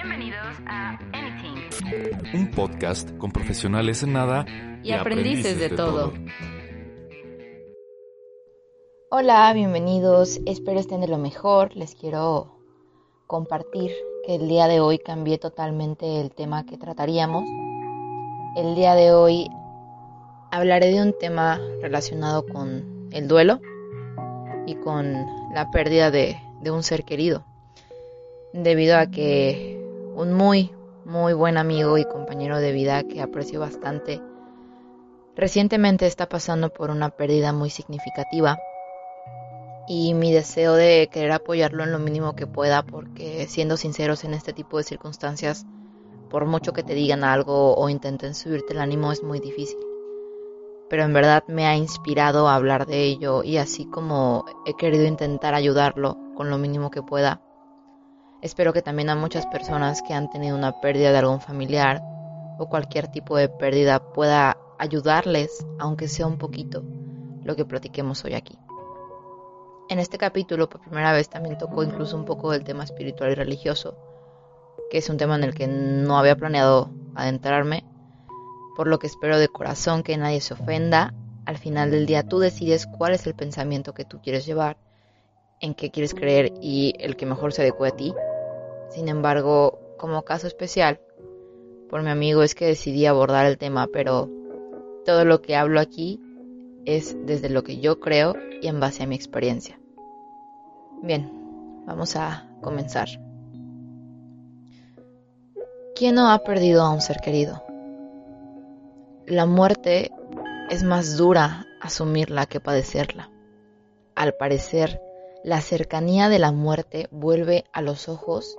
Bienvenidos a Anything. Un podcast con profesionales en nada y, aprendices, de, todo. Hola, bienvenidos. Espero estén de lo mejor. Les quiero compartir que el día de hoy cambié totalmente el tema que trataríamos. El día de hoy hablaré de un tema relacionado con el duelo y con la pérdida de, de un ser querido. Debido a que un muy, muy buen amigo y compañero de vida que aprecio bastante. Recientemente está pasando por una pérdida muy significativa y mi deseo de querer apoyarlo en lo mínimo que pueda porque siendo sinceros en este tipo de circunstancias, por mucho que te digan algo o intenten subirte el ánimo es muy difícil. Pero en verdad me ha inspirado a hablar de ello y así como he querido intentar ayudarlo con lo mínimo que pueda, Espero que también a muchas personas que han tenido una pérdida de algún familiar o cualquier tipo de pérdida pueda ayudarles, aunque sea un poquito, lo que platiquemos hoy aquí. En este capítulo, por primera vez, también tocó incluso un poco del tema espiritual y religioso, que es un tema en el que no había planeado adentrarme, por lo que espero de corazón que nadie se ofenda. Al final del día tú decides cuál es el pensamiento que tú quieres llevar, en qué quieres creer y el que mejor se adecue a ti. Sin embargo, como caso especial, por mi amigo es que decidí abordar el tema, pero todo lo que hablo aquí es desde lo que yo creo y en base a mi experiencia. Bien, vamos a comenzar. ¿Quién no ha perdido a un ser querido? La muerte es más dura asumirla que padecerla. Al parecer, la cercanía de la muerte vuelve a los ojos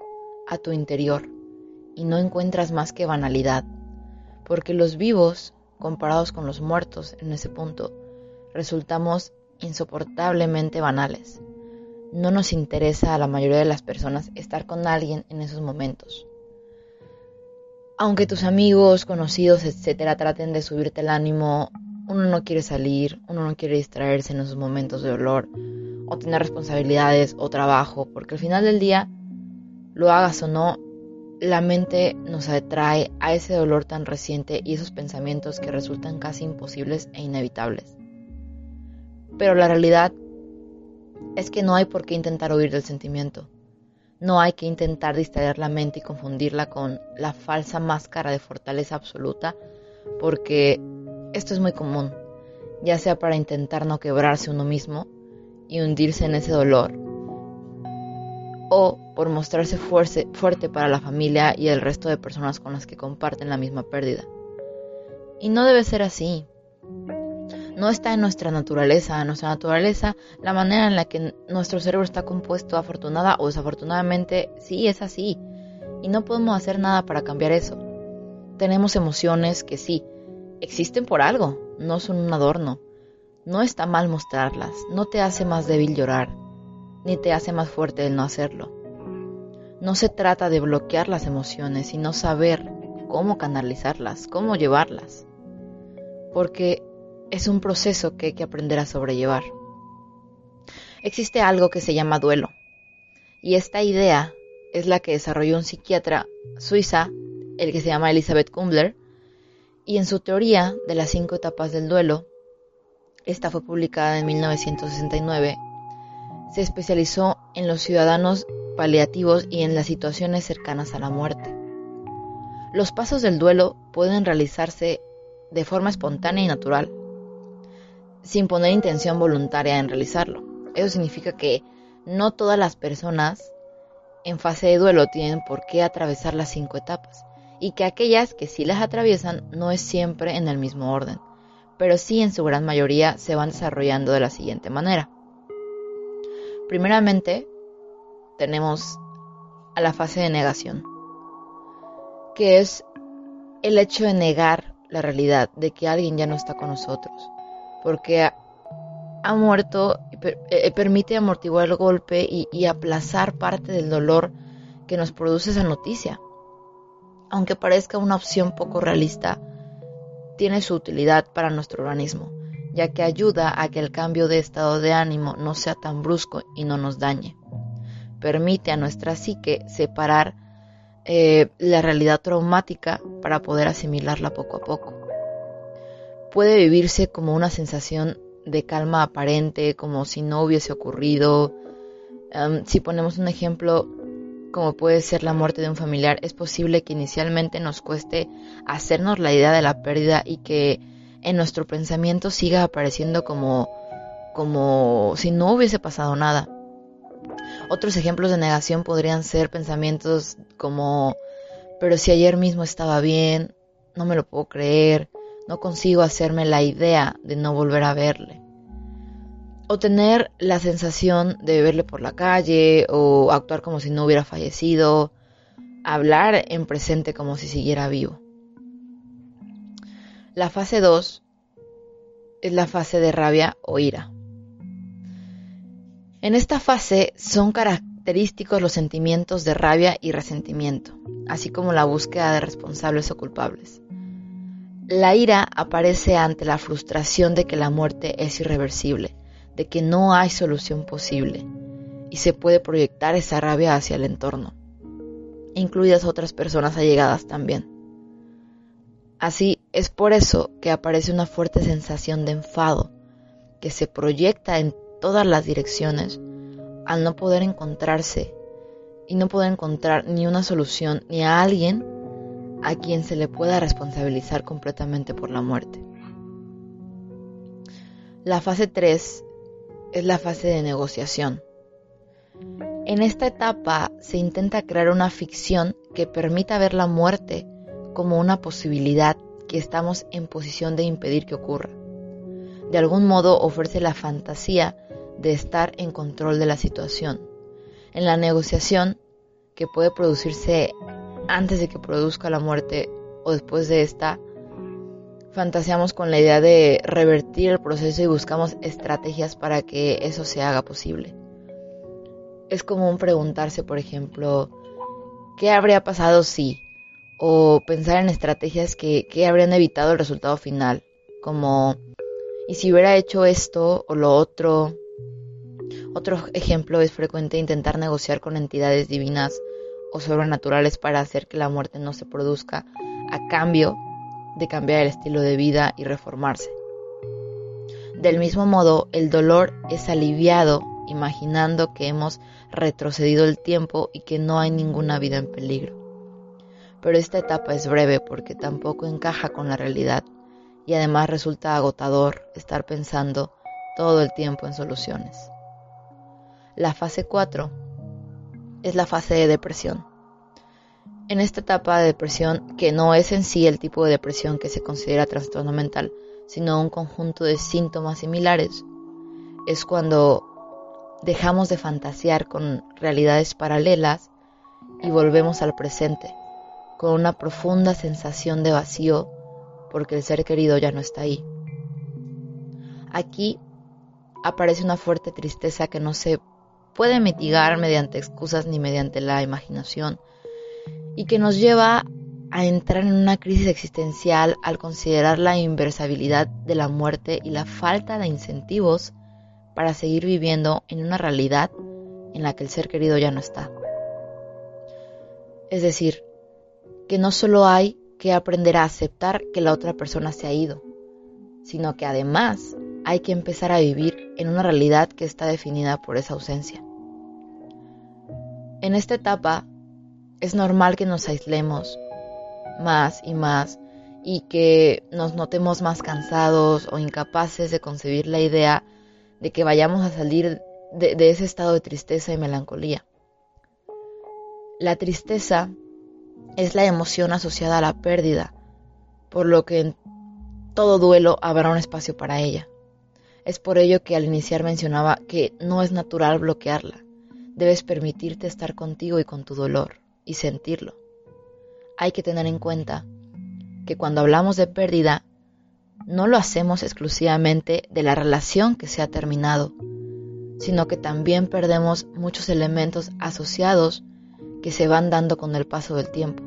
a tu interior y no encuentras más que banalidad, porque los vivos, comparados con los muertos en ese punto, resultamos insoportablemente banales. No nos interesa a la mayoría de las personas estar con alguien en esos momentos. Aunque tus amigos, conocidos, etcétera, traten de subirte el ánimo, uno no quiere salir, uno no quiere distraerse en esos momentos de dolor, o tener responsabilidades o trabajo, porque al final del día lo hagas o no, la mente nos atrae a ese dolor tan reciente y esos pensamientos que resultan casi imposibles e inevitables. Pero la realidad es que no hay por qué intentar huir del sentimiento. No hay que intentar distraer la mente y confundirla con la falsa máscara de fortaleza absoluta, porque esto es muy común, ya sea para intentar no quebrarse uno mismo y hundirse en ese dolor, o por mostrarse fuerte para la familia y el resto de personas con las que comparten la misma pérdida. Y no debe ser así. No está en nuestra naturaleza. En nuestra naturaleza, la manera en la que nuestro cerebro está compuesto, afortunada o desafortunadamente, sí es así. Y no podemos hacer nada para cambiar eso. Tenemos emociones que sí, existen por algo, no son un adorno. No está mal mostrarlas, no te hace más débil llorar, ni te hace más fuerte el no hacerlo. No se trata de bloquear las emociones, sino saber cómo canalizarlas, cómo llevarlas. Porque es un proceso que hay que aprender a sobrellevar. Existe algo que se llama duelo. Y esta idea es la que desarrolló un psiquiatra suiza, el que se llama Elizabeth Kumbler, y en su teoría de las cinco etapas del duelo, esta fue publicada en 1969, se especializó en los ciudadanos paliativos y en las situaciones cercanas a la muerte. Los pasos del duelo pueden realizarse de forma espontánea y natural, sin poner intención voluntaria en realizarlo. Eso significa que no todas las personas en fase de duelo tienen por qué atravesar las cinco etapas y que aquellas que sí las atraviesan no es siempre en el mismo orden, pero sí en su gran mayoría se van desarrollando de la siguiente manera. Primeramente, tenemos a la fase de negación, que es el hecho de negar la realidad de que alguien ya no está con nosotros, porque ha, muerto, y eh, permite amortiguar el golpe y, y aplazar parte del dolor que nos produce esa noticia. Aunque parezca una opción poco realista, tiene su utilidad para nuestro organismo, ya que ayuda a que el cambio de estado de ánimo no sea tan brusco y no nos dañe permite a nuestra psique separar eh, la realidad traumática para poder asimilarla poco a poco. Puede vivirse como una sensación de calma aparente, como si no hubiese ocurrido. si ponemos un ejemplo, como puede ser la muerte de un familiar, es posible que inicialmente nos cueste hacernos la idea de la pérdida y que en nuestro pensamiento siga apareciendo como, como si no hubiese pasado nada. Otros ejemplos de negación podrían ser pensamientos como, pero si ayer mismo estaba bien, no me lo puedo creer, no consigo hacerme la idea de no volver a verle. O tener la sensación de verle por la calle o actuar como si no hubiera fallecido, hablar en presente como si siguiera vivo. La fase 2 es la fase de rabia o ira. En esta fase son característicos los sentimientos de rabia y resentimiento, así como la búsqueda de responsables o culpables. La ira aparece ante la frustración de que la muerte es irreversible, de que no hay solución posible, y se puede proyectar esa rabia hacia el entorno, incluidas otras personas allegadas también. Así es por eso que aparece una fuerte sensación de enfado, que se proyecta en todas las direcciones al no poder encontrarse y no poder encontrar ni una solución ni a alguien a quien se le pueda responsabilizar completamente por la muerte. La fase 3 es la fase de negociación. En esta etapa se intenta crear una ficción que permita ver la muerte como una posibilidad que estamos en posición de impedir que ocurra. De algún modo ofrece la fantasía de estar en control de la situación. En la negociación, que puede producirse antes de que produzca la muerte o después de esta, fantaseamos con la idea de revertir el proceso y buscamos estrategias para que eso se haga posible. Es común preguntarse, por ejemplo, ¿qué habría pasado si? O pensar en estrategias que, habrían evitado el resultado final, como, ¿y si hubiera hecho esto o lo otro? Otro ejemplo es frecuente intentar negociar con entidades divinas o sobrenaturales para hacer que la muerte no se produzca a cambio de cambiar el estilo de vida y reformarse. Del mismo modo, el dolor es aliviado imaginando que hemos retrocedido el tiempo y que no hay ninguna vida en peligro. Pero esta etapa es breve porque tampoco encaja con la realidad y además resulta agotador estar pensando todo el tiempo en soluciones. La fase 4 es la fase de depresión. En esta etapa de depresión, que no es en sí el tipo de depresión que se considera trastorno mental, sino un conjunto de síntomas similares, es cuando dejamos de fantasear con realidades paralelas y volvemos al presente, con una profunda sensación de vacío porque el ser querido ya no está ahí. Aquí aparece una fuerte tristeza que no se puede mitigar mediante excusas ni mediante la imaginación y que nos lleva a entrar en una crisis existencial al considerar la inversabilidad de la muerte y la falta de incentivos para seguir viviendo en una realidad en la que el ser querido ya no está. Es decir, que no solo hay que aprender a aceptar que la otra persona se ha ido, sino que además hay que empezar a vivir en una realidad que está definida por esa ausencia. En esta etapa es normal que nos aislemos más y más y que nos notemos más cansados o incapaces de concebir la idea de que vayamos a salir de, de ese estado de tristeza y melancolía. La tristeza es la emoción asociada a la pérdida, por lo que en todo duelo habrá un espacio para ella. Es por ello que al iniciar mencionaba que no es natural bloquearla, debes permitirte estar contigo y con tu dolor y sentirlo. Hay que tener en cuenta que cuando hablamos de pérdida, no lo hacemos exclusivamente de la relación que se ha terminado, sino que también perdemos muchos elementos asociados que se van dando con el paso del tiempo.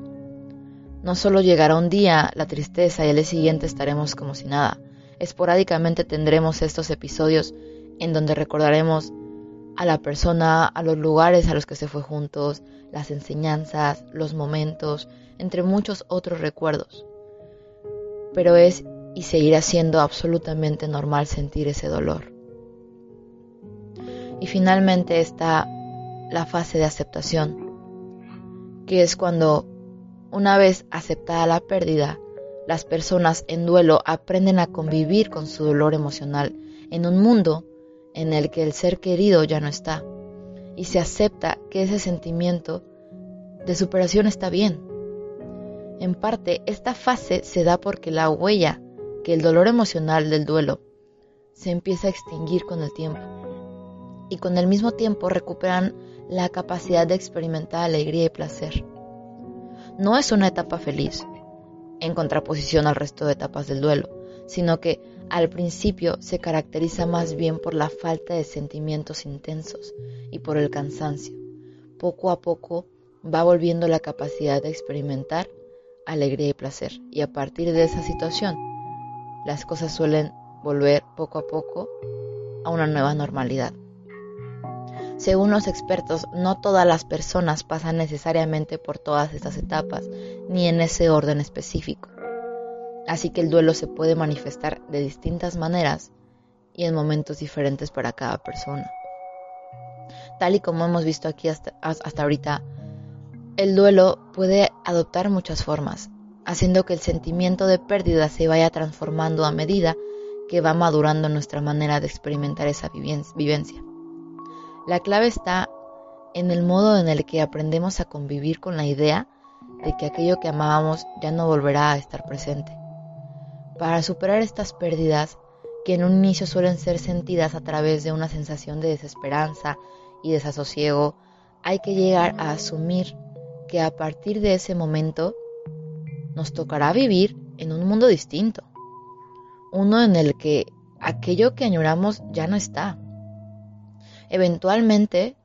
No solo llegará un día la tristeza y al día siguiente estaremos como si nada. Esporádicamente tendremos estos episodios en donde recordaremos a la persona, a los lugares a los que se fue juntos, las enseñanzas, los momentos, entre muchos otros recuerdos. Pero es y seguirá siendo absolutamente normal sentir ese dolor. Y finalmente está la fase de aceptación, que es cuando, una vez aceptada la pérdida, las personas en duelo aprenden a convivir con su dolor emocional en un mundo en el que el ser querido ya no está y se acepta que ese sentimiento de superación está bien. En parte, esta fase se da porque la huella, que el dolor emocional del duelo, se empieza a extinguir con el tiempo y con el mismo tiempo recuperan la capacidad de experimentar alegría y placer. No es una etapa feliz, en contraposición al resto de etapas del duelo, sino que al principio se caracteriza más bien por la falta de sentimientos intensos y por el cansancio. Poco a poco va volviendo la capacidad de experimentar alegría y placer y a partir de esa situación las cosas suelen volver poco a poco a una nueva normalidad. Según los expertos, no todas las personas pasan necesariamente por todas estas etapas, ni en ese orden específico. Así que el duelo se puede manifestar de distintas maneras y en momentos diferentes para cada persona. Tal y como hemos visto aquí hasta, ahorita, el duelo puede adoptar muchas formas, haciendo que el sentimiento de pérdida se vaya transformando a medida que va madurando nuestra manera de experimentar esa vivencia. La clave está en el modo en el que aprendemos a convivir con la idea de que aquello que amábamos ya no volverá a estar presente. Para superar estas pérdidas, que en un inicio suelen ser sentidas a través de una sensación de desesperanza y desasosiego, hay que llegar a asumir que a partir de ese momento nos tocará vivir en un mundo distinto, uno en el que aquello que añoramos ya no está. Eventualmente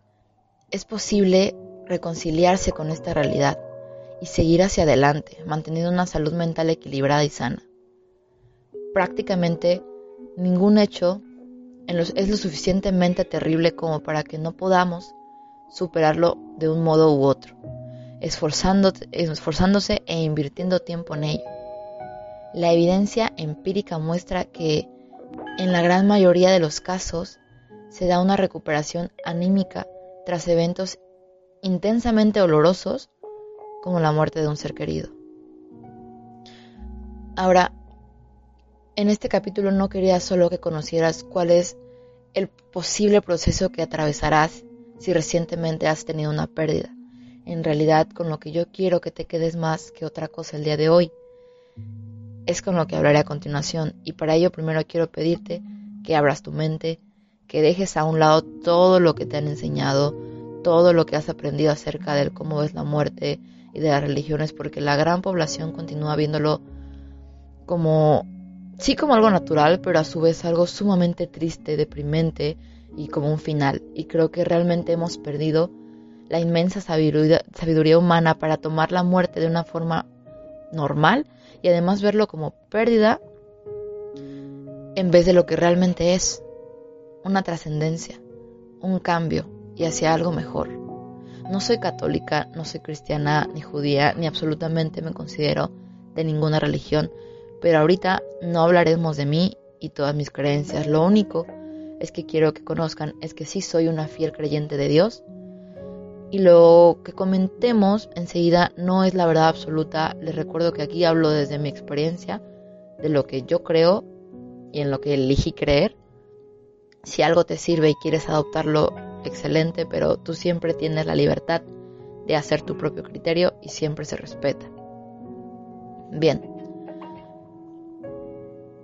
es posible reconciliarse con esta realidad y seguir hacia adelante, manteniendo una salud mental equilibrada y sana prácticamente ningún hecho es lo suficientemente terrible como para que no podamos superarlo de un modo u otro, esforzándose e invirtiendo tiempo en ello. La evidencia empírica muestra que en la gran mayoría de los casos se da una recuperación anímica tras eventos intensamente dolorosos como la muerte de un ser querido. Ahora, en este capítulo no quería solo que conocieras cuál es el posible proceso que atravesarás si recientemente has tenido una pérdida. En realidad, con lo que yo quiero que te quedes más que otra cosa el día de hoy, es con lo que hablaré a continuación. Y para ello primero quiero pedirte que abras tu mente, que dejes a un lado todo lo que te han enseñado, todo lo que has aprendido acerca de cómo es la muerte y de las religiones, porque la gran población continúa viéndolo como sí como algo natural, pero a su vez algo sumamente triste, deprimente y como un final. Y creo que realmente hemos perdido la inmensa sabiduría, humana para tomar la muerte de una forma normal y además verlo como pérdida en vez de lo que realmente es, una trascendencia, un cambio y hacia algo mejor. No soy católica, no soy cristiana, ni judía, ni absolutamente me considero de ninguna religión, pero ahorita no hablaremos de mí y todas mis creencias. Lo único es que quiero que conozcan es que sí soy una fiel creyente de Dios. Y lo que comentemos enseguida no es la verdad absoluta. Les recuerdo que aquí hablo desde mi experiencia, de lo que yo creo y en lo que elegí creer. Si algo te sirve y quieres adoptarlo, excelente, pero tú siempre tienes la libertad de hacer tu propio criterio y siempre se respeta. Bien,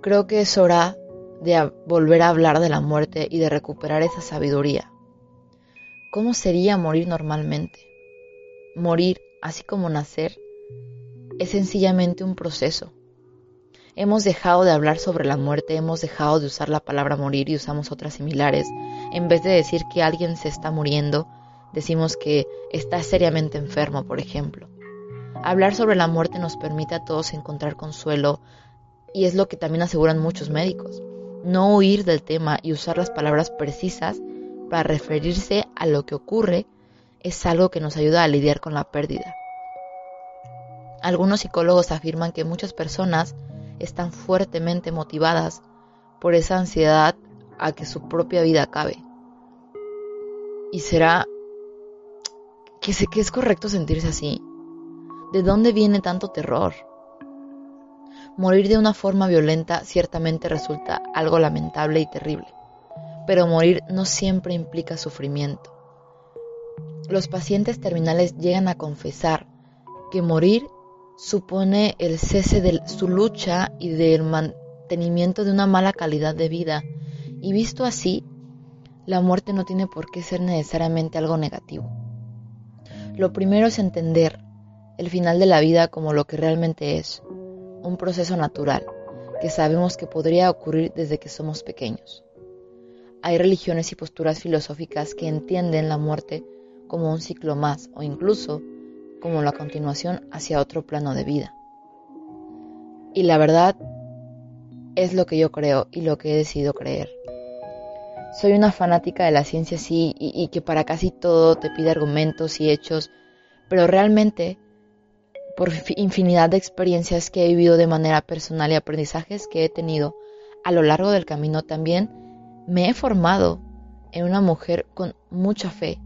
Creo que es hora de volver a hablar de la muerte y de recuperar esa sabiduría. ¿Cómo sería morir normalmente? Morir, así como nacer, es sencillamente un proceso. Hemos dejado de hablar sobre la muerte, hemos dejado de usar la palabra morir y usamos otras similares. En vez de decir que alguien se está muriendo, decimos que está seriamente enfermo, por ejemplo. Hablar sobre la muerte nos permite a todos encontrar consuelo, y es lo que también aseguran muchos médicos. No huir del tema y usar las palabras precisas para referirse a lo que ocurre es algo que nos ayuda a lidiar con la pérdida. Algunos psicólogos afirman que muchas personas están fuertemente motivadas por esa ansiedad a que su propia vida acabe. Y será que sé que es correcto sentirse así. ¿De dónde viene tanto terror? Morir de una forma violenta ciertamente resulta algo lamentable y terrible, pero morir no siempre implica sufrimiento. Los pacientes terminales llegan a confesar que morir supone el cese de su lucha y del mantenimiento de una mala calidad de vida, y visto así, la muerte no tiene por qué ser necesariamente algo negativo. Lo primero es entender el final de la vida como lo que realmente es, un proceso natural que sabemos que podría ocurrir desde que somos pequeños. Hay religiones y posturas filosóficas que entienden la muerte como un ciclo más o incluso como la continuación hacia otro plano de vida. Y la verdad es lo que yo creo y lo que he decidido creer. Soy una fanática de la ciencia sí y, que para casi todo te pide argumentos y hechos, pero realmente por infinidad de experiencias que he vivido de manera personal y aprendizajes que he tenido a lo largo del camino también, me he formado en una mujer con mucha fe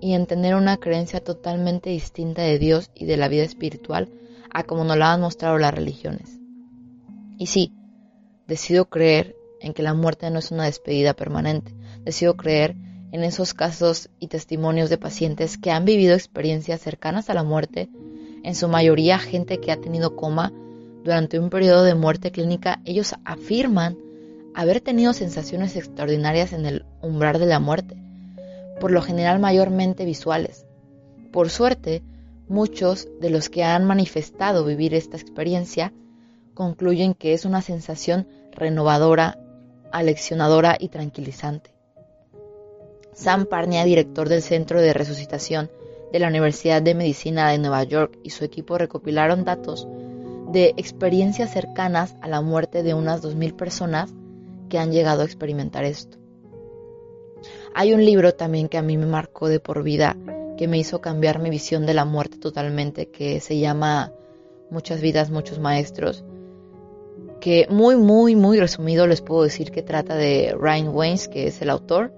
y en tener una creencia totalmente distinta de Dios y de la vida espiritual a como nos la han mostrado las religiones. Y sí, decido creer en que la muerte no es una despedida permanente, decido creer en esos casos y testimonios de pacientes que han vivido experiencias cercanas a la muerte en su mayoría gente que ha tenido coma durante un periodo de muerte clínica, ellos afirman haber tenido sensaciones extraordinarias en el umbral de la muerte, por lo general mayormente visuales. Por suerte, muchos de los que han manifestado vivir esta experiencia concluyen que es una sensación renovadora, aleccionadora y tranquilizante. Sam Parnia, director del Centro de Resucitación de la Universidad de Medicina de Nueva York y su equipo recopilaron datos de experiencias cercanas a la muerte de unas 2.000 personas que han llegado a experimentar esto. Hay un libro también que a mí me marcó de por vida, que me hizo cambiar mi visión de la muerte totalmente, que se llama Muchas vidas, muchos maestros, que muy, muy, muy resumido les puedo decir que trata de Ryan Waynes, que es el autor,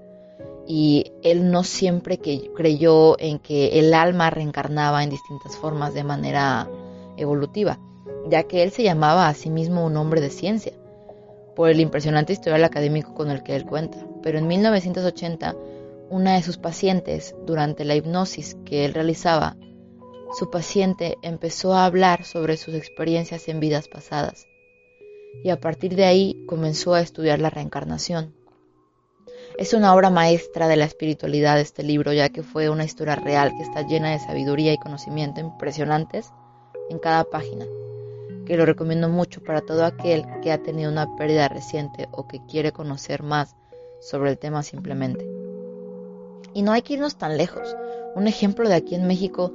y él no siempre que creyó en que el alma reencarnaba en distintas formas de manera evolutiva, ya que él se llamaba a sí mismo un hombre de ciencia, por el impresionante historial académico con el que él cuenta. Pero en 1980, una de sus pacientes, durante la hipnosis que él realizaba, su paciente empezó a hablar sobre sus experiencias en vidas pasadas, y a partir de ahí comenzó a estudiar la reencarnación. Es una obra maestra de la espiritualidad este libro, ya que fue una historia real que está llena de sabiduría y conocimiento impresionantes en cada página, que lo recomiendo mucho para todo aquel que ha tenido una pérdida reciente o que quiere conocer más sobre el tema simplemente. Y no hay que irnos tan lejos. Un ejemplo de aquí en México,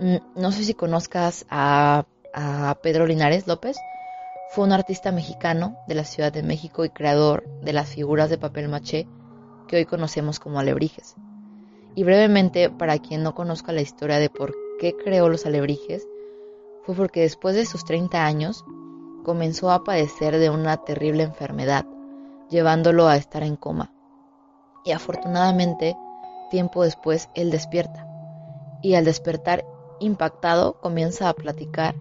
mm, no sé si conozcas a, a Pedro Linares López, fue un artista mexicano de la Ciudad de México y creador de las figuras de papel maché que hoy conocemos como alebrijes. Y brevemente, para quien no conozca la historia de por qué creó los alebrijes, fue porque después de sus 30 años comenzó a padecer de una terrible enfermedad, llevándolo a estar en coma. Y afortunadamente, tiempo después, él despierta. Y al despertar impactado, comienza a platicar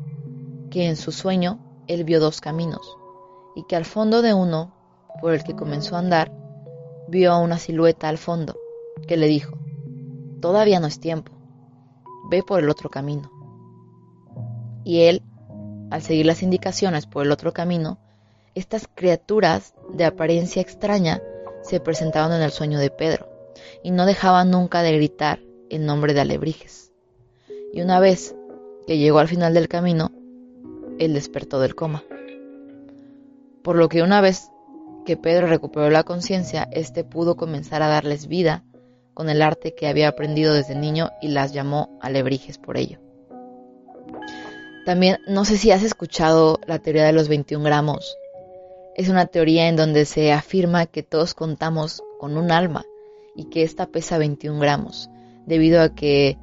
que en su sueño él vio dos caminos, y que al fondo de uno, por el que comenzó a andar, vio a una silueta al fondo que le dijo, todavía no es tiempo, ve por el otro camino. Y él, al seguir las indicaciones por el otro camino, estas criaturas de apariencia extraña se presentaban en el sueño de Pedro y no dejaban nunca de gritar el nombre de Alebrijes. Y una vez que llegó al final del camino, él despertó del coma. Por lo que una vez que Pedro recuperó la conciencia, éste pudo comenzar a darles vida con el arte que había aprendido desde niño y las llamó alebrijes por ello. También, no sé si has escuchado la teoría de los 21 gramos. Es una teoría en donde se afirma que todos contamos con un alma y que esta pesa 21 gramos, debido a que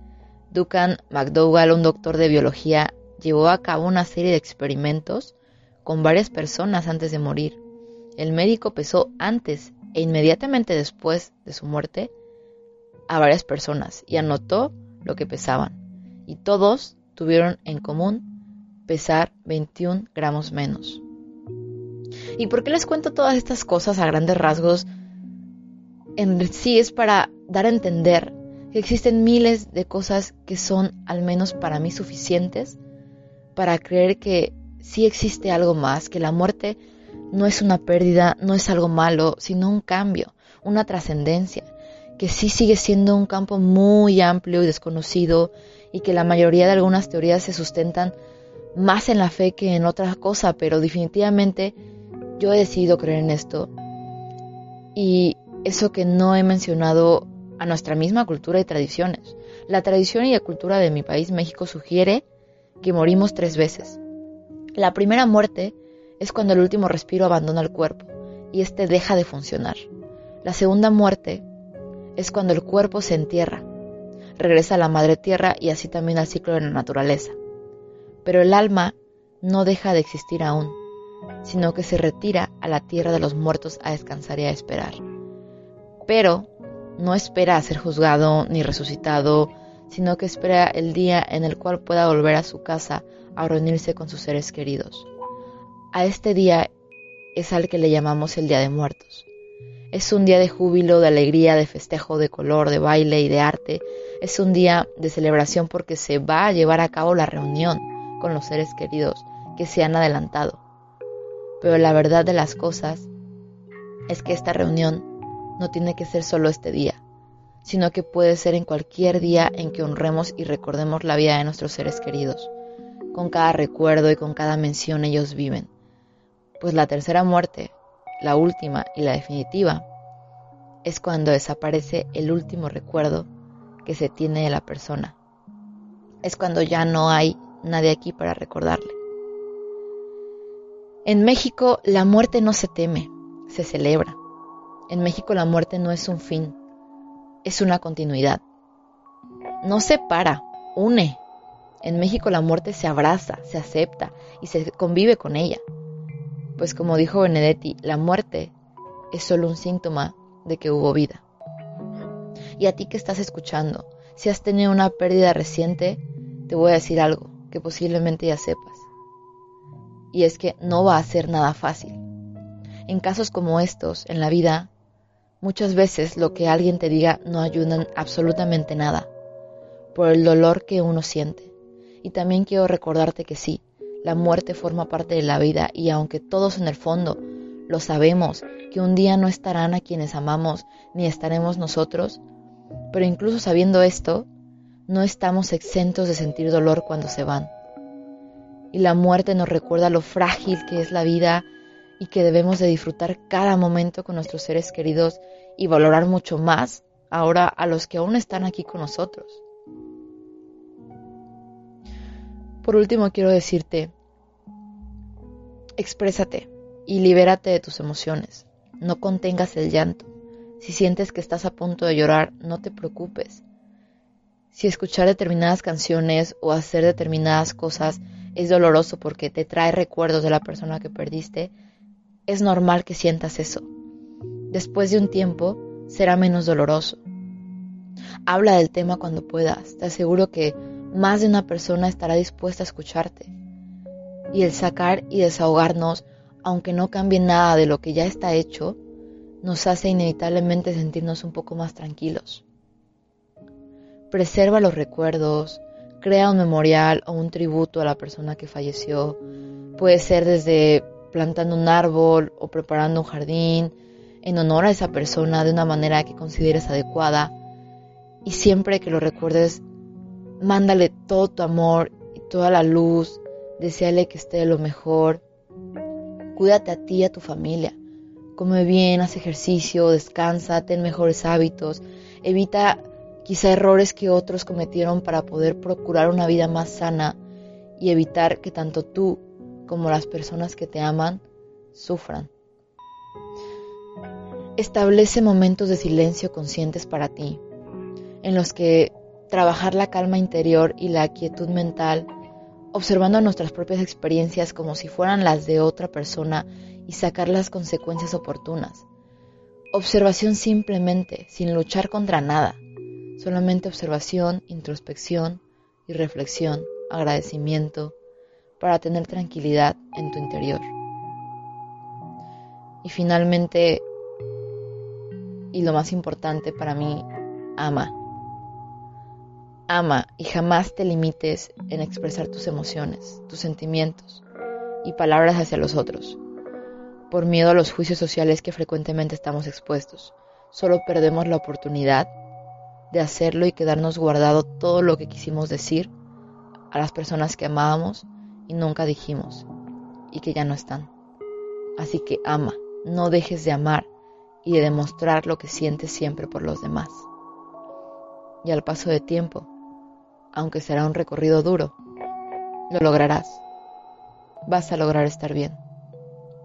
Duncan McDougall, un doctor de biología, llevó a cabo una serie de experimentos con varias personas antes de morir. El médico pesó antes e inmediatamente después de su muerte a varias personas y anotó lo que pesaban. Y todos tuvieron en común pesar 21 gramos menos. ¿Y por qué les cuento todas estas cosas a grandes rasgos? En sí es para dar a entender que existen miles de cosas que son, al menos para mí, suficientes para creer que sí existe algo más, que la muerte no es una pérdida, no es algo malo, sino un cambio, una trascendencia, que sí sigue siendo un campo muy amplio y desconocido y que la mayoría de algunas teorías se sustentan más en la fe que en otra cosa, pero definitivamente yo he decidido creer en esto. Y eso que no he mencionado a nuestra misma cultura y tradiciones. La tradición y la cultura de mi país, México, sugiere que morimos tres veces. La primera muerte es cuando el último respiro abandona el cuerpo y éste deja de funcionar. La segunda muerte es cuando el cuerpo se entierra, regresa a la madre tierra y así también al ciclo de la naturaleza. Pero el alma no deja de existir aún, sino que se retira a la tierra de los muertos a descansar y a esperar. Pero no espera a ser juzgado ni resucitado, sino que espera el día en el cual pueda volver a su casa a reunirse con sus seres queridos. A este día es al que le llamamos el Día de Muertos. Es un día de júbilo, de alegría, de festejo, de color, de baile y de arte. Es un día de celebración porque se va a llevar a cabo la reunión con los seres queridos que se han adelantado. Pero la verdad de las cosas es que esta reunión no tiene que ser solo este día, sino que puede ser en cualquier día en que honremos y recordemos la vida de nuestros seres queridos. Con cada recuerdo y con cada mención ellos viven. Pues la tercera muerte, la última y la definitiva, es cuando desaparece el último recuerdo que se tiene de la persona. Es cuando ya no hay nadie aquí para recordarle. En México la muerte no se teme, se celebra. En México la muerte no es un fin, es una continuidad. No separa, une. En México la muerte se abraza, se acepta y se convive con ella. Pues como dijo Benedetti, la muerte es solo un síntoma de que hubo vida. Y a ti que estás escuchando, si has tenido una pérdida reciente, te voy a decir algo que posiblemente ya sepas. Y es que no va a ser nada fácil. En casos como estos, en la vida, Muchas veces lo que alguien te diga no ayuda en absolutamente nada, por el dolor que uno siente. Y también quiero recordarte que sí, la muerte forma parte de la vida y aunque todos en el fondo lo sabemos, que un día no estarán a quienes amamos ni estaremos nosotros, pero incluso sabiendo esto, no estamos exentos de sentir dolor cuando se van. Y la muerte nos recuerda lo frágil que es la vida y que debemos de disfrutar cada momento con nuestros seres queridos y valorar mucho más ahora a los que aún están aquí con nosotros. Por último quiero decirte, exprésate y libérate de tus emociones. No contengas el llanto. Si sientes que estás a punto de llorar, no te preocupes. Si escuchar determinadas canciones o hacer determinadas cosas es doloroso porque te trae recuerdos de la persona que perdiste, es normal que sientas eso. Después de un tiempo será menos doloroso. Habla del tema cuando puedas. Te aseguro que más de una persona estará dispuesta a escucharte. Y el sacar y desahogarnos, aunque no cambie nada de lo que ya está hecho, nos hace inevitablemente sentirnos un poco más tranquilos. Preserva los recuerdos, crea un memorial o un tributo a la persona que falleció. Puede ser desde plantando un árbol o preparando un jardín en honor a esa persona de una manera que consideres adecuada. Y siempre que lo recuerdes, mándale todo tu amor y toda la luz, deseale que esté lo mejor. Cuídate a ti y a tu familia. Come bien, haz ejercicio, descansa, ten mejores hábitos, evita quizá errores que otros cometieron para poder procurar una vida más sana y evitar que tanto tú como las personas que te aman sufran. Establece momentos de silencio conscientes para ti, en los que trabajar la calma interior y la quietud mental, observando nuestras propias experiencias como si fueran las de otra persona y sacar las consecuencias oportunas. Observación simplemente, sin luchar contra nada, solamente observación, introspección y reflexión, agradecimiento, para tener tranquilidad en tu interior. Y finalmente, y lo más importante para mí, ama. Ama y jamás te limites en expresar tus emociones, tus sentimientos y palabras hacia los otros. Por miedo a los juicios sociales que frecuentemente estamos expuestos, solo perdemos la oportunidad de hacerlo y quedarnos guardado todo lo que quisimos decir a las personas que amábamos y nunca dijimos y que ya no están. Así que ama, no dejes de amar y de demostrar lo que sientes siempre por los demás. Y al paso de tiempo, aunque será un recorrido duro, lo lograrás. Vas a lograr estar bien.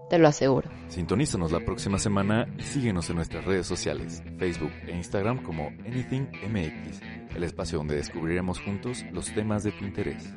Te lo aseguro. Sintonízanos la próxima semana y síguenos en nuestras redes sociales, Facebook e Instagram como AnythingMX, el espacio donde descubriremos juntos los temas de tu interés.